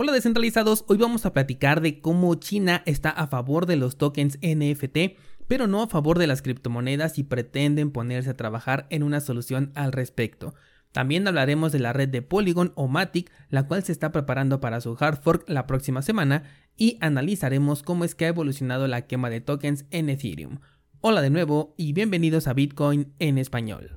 Hola descentralizados, hoy vamos a platicar de cómo China está a favor de los tokens NFT, pero no a favor de las criptomonedas y pretenden ponerse a trabajar en una solución al respecto. También hablaremos de la red de Polygon o Matic, la cual se está preparando para su hard fork la próxima semana, y analizaremos cómo es que ha evolucionado la quema de tokens en Ethereum. Hola de nuevo y bienvenidos a Bitcoin en español.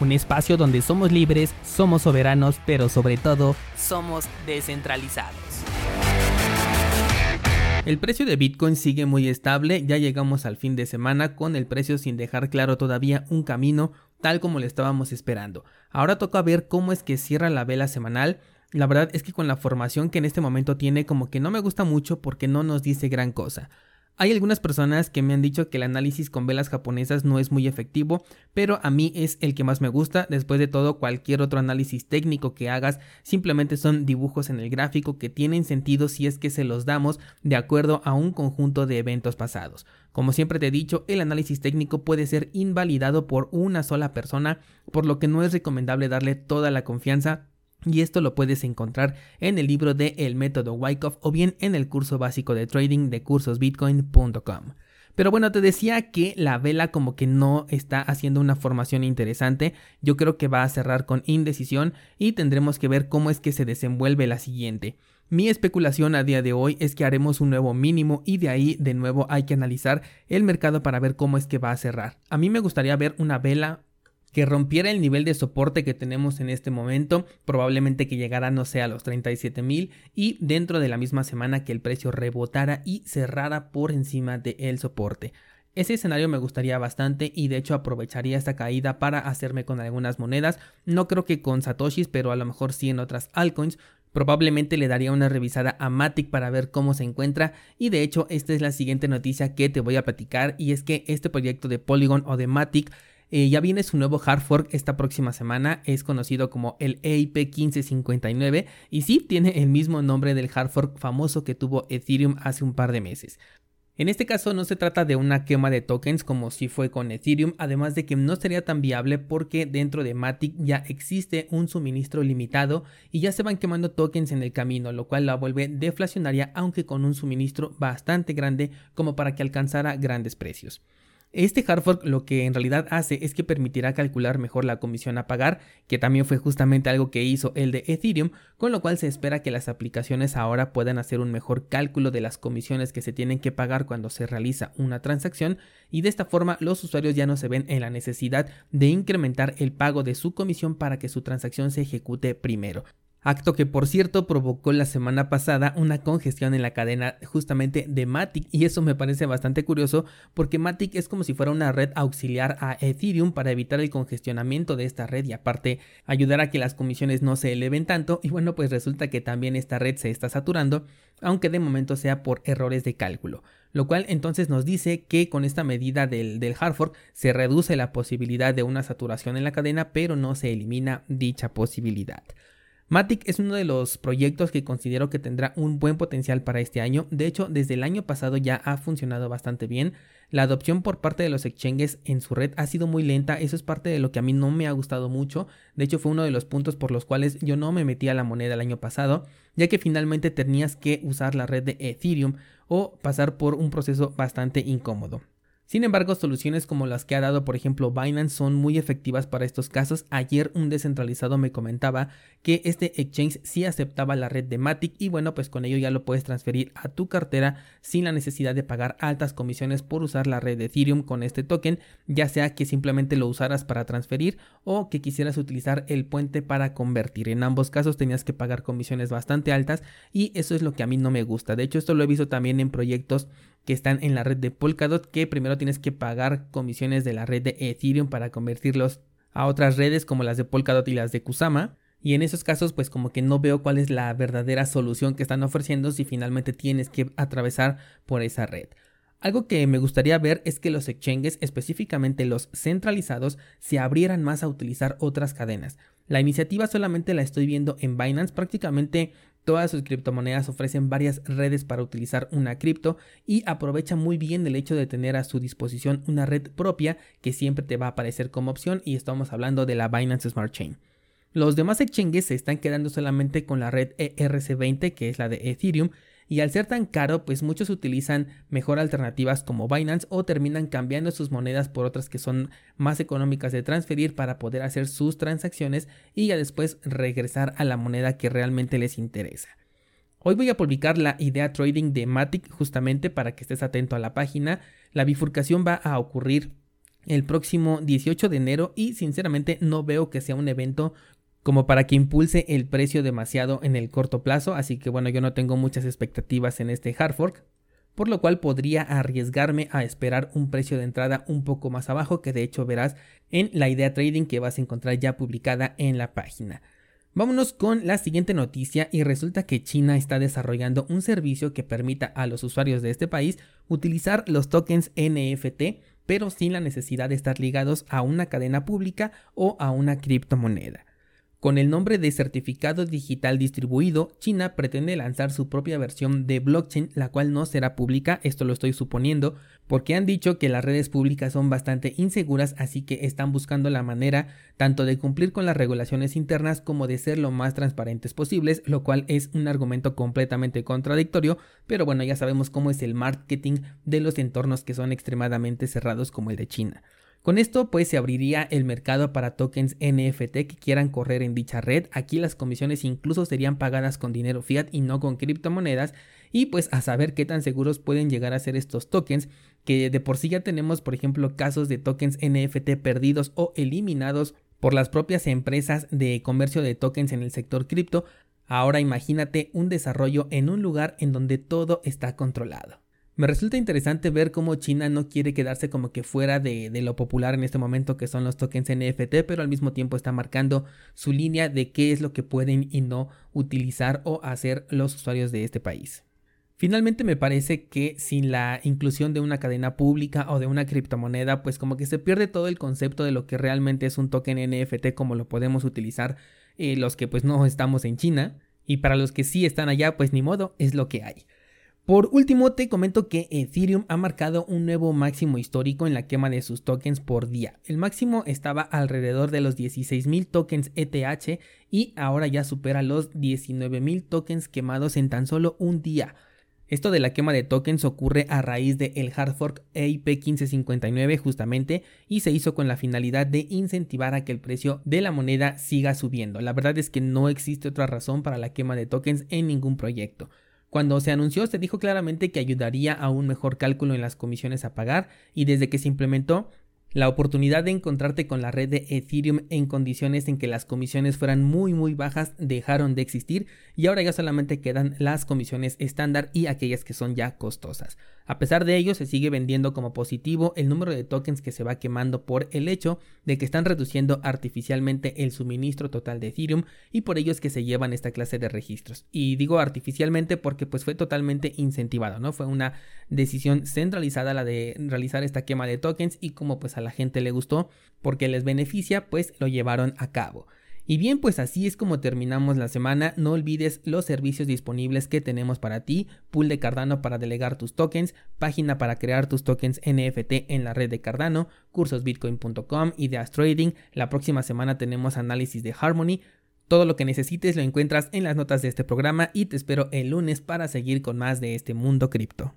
un espacio donde somos libres, somos soberanos, pero sobre todo somos descentralizados. El precio de Bitcoin sigue muy estable, ya llegamos al fin de semana con el precio sin dejar claro todavía un camino tal como lo estábamos esperando. Ahora toca ver cómo es que cierra la vela semanal. La verdad es que con la formación que en este momento tiene como que no me gusta mucho porque no nos dice gran cosa. Hay algunas personas que me han dicho que el análisis con velas japonesas no es muy efectivo, pero a mí es el que más me gusta. Después de todo, cualquier otro análisis técnico que hagas simplemente son dibujos en el gráfico que tienen sentido si es que se los damos de acuerdo a un conjunto de eventos pasados. Como siempre te he dicho, el análisis técnico puede ser invalidado por una sola persona, por lo que no es recomendable darle toda la confianza y esto lo puedes encontrar en el libro de El método Wyckoff o bien en el curso básico de trading de cursosbitcoin.com. Pero bueno, te decía que la vela como que no está haciendo una formación interesante. Yo creo que va a cerrar con indecisión y tendremos que ver cómo es que se desenvuelve la siguiente. Mi especulación a día de hoy es que haremos un nuevo mínimo y de ahí de nuevo hay que analizar el mercado para ver cómo es que va a cerrar. A mí me gustaría ver una vela que rompiera el nivel de soporte que tenemos en este momento, probablemente que llegara no sé a los 37 mil y dentro de la misma semana que el precio rebotara y cerrara por encima del el soporte. Ese escenario me gustaría bastante y de hecho aprovecharía esta caída para hacerme con algunas monedas, no creo que con satoshis, pero a lo mejor sí en otras altcoins, Probablemente le daría una revisada a Matic para ver cómo se encuentra. Y de hecho esta es la siguiente noticia que te voy a platicar y es que este proyecto de Polygon o de Matic eh, ya viene su nuevo hard fork esta próxima semana, es conocido como el EIP 1559 y sí tiene el mismo nombre del hard fork famoso que tuvo Ethereum hace un par de meses. En este caso no se trata de una quema de tokens como si fue con Ethereum, además de que no sería tan viable porque dentro de Matic ya existe un suministro limitado y ya se van quemando tokens en el camino, lo cual la vuelve deflacionaria aunque con un suministro bastante grande como para que alcanzara grandes precios. Este hard fork lo que en realidad hace es que permitirá calcular mejor la comisión a pagar, que también fue justamente algo que hizo el de Ethereum, con lo cual se espera que las aplicaciones ahora puedan hacer un mejor cálculo de las comisiones que se tienen que pagar cuando se realiza una transacción y de esta forma los usuarios ya no se ven en la necesidad de incrementar el pago de su comisión para que su transacción se ejecute primero acto que por cierto provocó la semana pasada una congestión en la cadena justamente de Matic. Y eso me parece bastante curioso porque Matic es como si fuera una red auxiliar a Ethereum para evitar el congestionamiento de esta red y aparte ayudar a que las comisiones no se eleven tanto. Y bueno pues resulta que también esta red se está saturando aunque de momento sea por errores de cálculo. Lo cual entonces nos dice que con esta medida del, del hard se reduce la posibilidad de una saturación en la cadena pero no se elimina dicha posibilidad. Matic es uno de los proyectos que considero que tendrá un buen potencial para este año. De hecho, desde el año pasado ya ha funcionado bastante bien. La adopción por parte de los exchanges en su red ha sido muy lenta. Eso es parte de lo que a mí no me ha gustado mucho. De hecho, fue uno de los puntos por los cuales yo no me metí a la moneda el año pasado, ya que finalmente tenías que usar la red de Ethereum o pasar por un proceso bastante incómodo. Sin embargo, soluciones como las que ha dado por ejemplo Binance son muy efectivas para estos casos. Ayer un descentralizado me comentaba que este exchange sí aceptaba la red de Matic y bueno, pues con ello ya lo puedes transferir a tu cartera sin la necesidad de pagar altas comisiones por usar la red de Ethereum con este token, ya sea que simplemente lo usaras para transferir o que quisieras utilizar el puente para convertir. En ambos casos tenías que pagar comisiones bastante altas y eso es lo que a mí no me gusta. De hecho, esto lo he visto también en proyectos que están en la red de Polkadot, que primero tienes que pagar comisiones de la red de Ethereum para convertirlos a otras redes como las de Polkadot y las de Kusama. Y en esos casos, pues como que no veo cuál es la verdadera solución que están ofreciendo si finalmente tienes que atravesar por esa red. Algo que me gustaría ver es que los exchanges, específicamente los centralizados, se abrieran más a utilizar otras cadenas. La iniciativa solamente la estoy viendo en Binance, prácticamente todas sus criptomonedas ofrecen varias redes para utilizar una cripto y aprovecha muy bien el hecho de tener a su disposición una red propia que siempre te va a aparecer como opción y estamos hablando de la Binance Smart Chain. Los demás exchanges se están quedando solamente con la red ERC20 que es la de Ethereum y al ser tan caro, pues muchos utilizan mejor alternativas como Binance o terminan cambiando sus monedas por otras que son más económicas de transferir para poder hacer sus transacciones y ya después regresar a la moneda que realmente les interesa. Hoy voy a publicar la idea trading de Matic justamente para que estés atento a la página. La bifurcación va a ocurrir el próximo 18 de enero y sinceramente no veo que sea un evento como para que impulse el precio demasiado en el corto plazo, así que bueno, yo no tengo muchas expectativas en este hard fork, por lo cual podría arriesgarme a esperar un precio de entrada un poco más abajo, que de hecho verás en la idea trading que vas a encontrar ya publicada en la página. Vámonos con la siguiente noticia y resulta que China está desarrollando un servicio que permita a los usuarios de este país utilizar los tokens NFT, pero sin la necesidad de estar ligados a una cadena pública o a una criptomoneda. Con el nombre de certificado digital distribuido, China pretende lanzar su propia versión de blockchain, la cual no será pública, esto lo estoy suponiendo, porque han dicho que las redes públicas son bastante inseguras, así que están buscando la manera tanto de cumplir con las regulaciones internas como de ser lo más transparentes posibles, lo cual es un argumento completamente contradictorio, pero bueno, ya sabemos cómo es el marketing de los entornos que son extremadamente cerrados como el de China. Con esto pues se abriría el mercado para tokens NFT que quieran correr en dicha red. Aquí las comisiones incluso serían pagadas con dinero fiat y no con criptomonedas. Y pues a saber qué tan seguros pueden llegar a ser estos tokens que de por sí ya tenemos por ejemplo casos de tokens NFT perdidos o eliminados por las propias empresas de comercio de tokens en el sector cripto. Ahora imagínate un desarrollo en un lugar en donde todo está controlado. Me resulta interesante ver cómo China no quiere quedarse como que fuera de, lo popular en este momento que son los tokens NFT, pero al mismo tiempo está marcando su línea de qué es lo que pueden y no utilizar o hacer los usuarios de este país. Finalmente me parece que sin la inclusión de una cadena pública o de una criptomoneda, pues como que se pierde todo el concepto de lo que realmente es un token NFT como lo podemos utilizar eh, los que pues no estamos en China y para los que sí están allá pues ni modo, es lo que hay. Por último, te comento que Ethereum ha marcado un nuevo máximo histórico en la quema de sus tokens por día. El máximo estaba alrededor de los 16.000 tokens ETH y ahora ya supera los 19.000 tokens quemados en tan solo un día. Esto de la quema de tokens ocurre a raíz de el hard fork EIP 1559 justamente y se hizo con la finalidad de incentivar a que el precio de la moneda siga subiendo. La verdad es que no existe otra razón para la quema de tokens en ningún proyecto. Cuando se anunció se dijo claramente que ayudaría a un mejor cálculo en las comisiones a pagar y desde que se implementó la oportunidad de encontrarte con la red de Ethereum en condiciones en que las comisiones fueran muy muy bajas dejaron de existir y ahora ya solamente quedan las comisiones estándar y aquellas que son ya costosas. A pesar de ello, se sigue vendiendo como positivo el número de tokens que se va quemando por el hecho de que están reduciendo artificialmente el suministro total de Ethereum y por ello es que se llevan esta clase de registros. Y digo artificialmente porque pues fue totalmente incentivado, ¿no? Fue una decisión centralizada la de realizar esta quema de tokens y como pues a la gente le gustó porque les beneficia, pues lo llevaron a cabo. Y bien, pues así es como terminamos la semana. No olvides los servicios disponibles que tenemos para ti. Pool de Cardano para delegar tus tokens, página para crear tus tokens NFT en la red de Cardano, cursosbitcoin.com, ideas trading. La próxima semana tenemos análisis de Harmony. Todo lo que necesites lo encuentras en las notas de este programa y te espero el lunes para seguir con más de este mundo cripto.